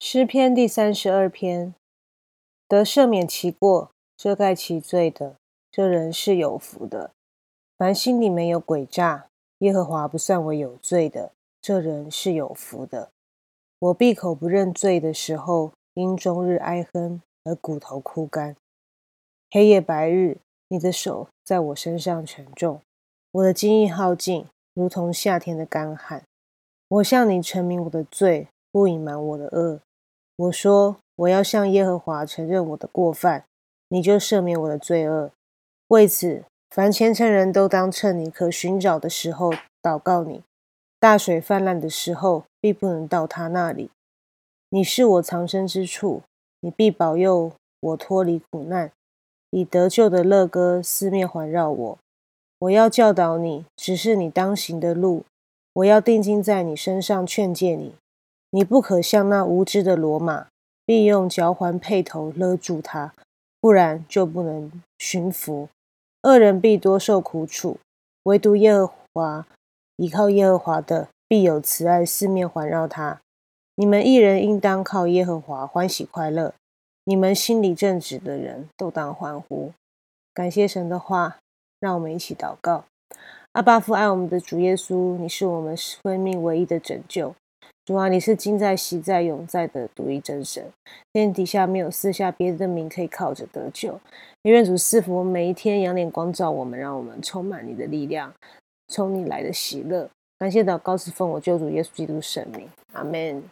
诗篇第三十二篇：得赦免其过、遮盖其罪的，这人是有福的。凡心里没有诡诈，耶和华不算为有罪的，这人是有福的。我闭口不认罪的时候，因终日哀哼而骨头枯干。黑夜白日，你的手在我身上沉重，我的精意耗尽，如同夏天的干旱。我向你陈明我的罪，不隐瞒我的恶。我说：“我要向耶和华承认我的过犯，你就赦免我的罪恶。为此，凡虔诚人都当趁你可寻找的时候祷告你。大水泛滥的时候，必不能到他那里。你是我藏身之处，你必保佑我脱离苦难，以得救的乐歌四面环绕我。我要教导你，只是你当行的路。我要定睛在你身上，劝诫你。”你不可像那无知的罗马，必用脚环配头勒住他，不然就不能驯服。恶人必多受苦楚，唯独耶和华依靠耶和华的，必有慈爱四面环绕他。你们一人应当靠耶和华欢喜快乐，你们心里正直的人都当欢呼。感谢神的话，让我们一起祷告。阿巴父爱我们的主耶稣，你是我们生命唯一的拯救。主啊，你是今在、昔在、永在的独一真神，天底下没有四下别的名可以靠着得救。愿主赐福每一天，仰脸光照我们，让我们充满你的力量，从你来的喜乐。感谢祷告是奉我救主耶稣基督圣名，阿门。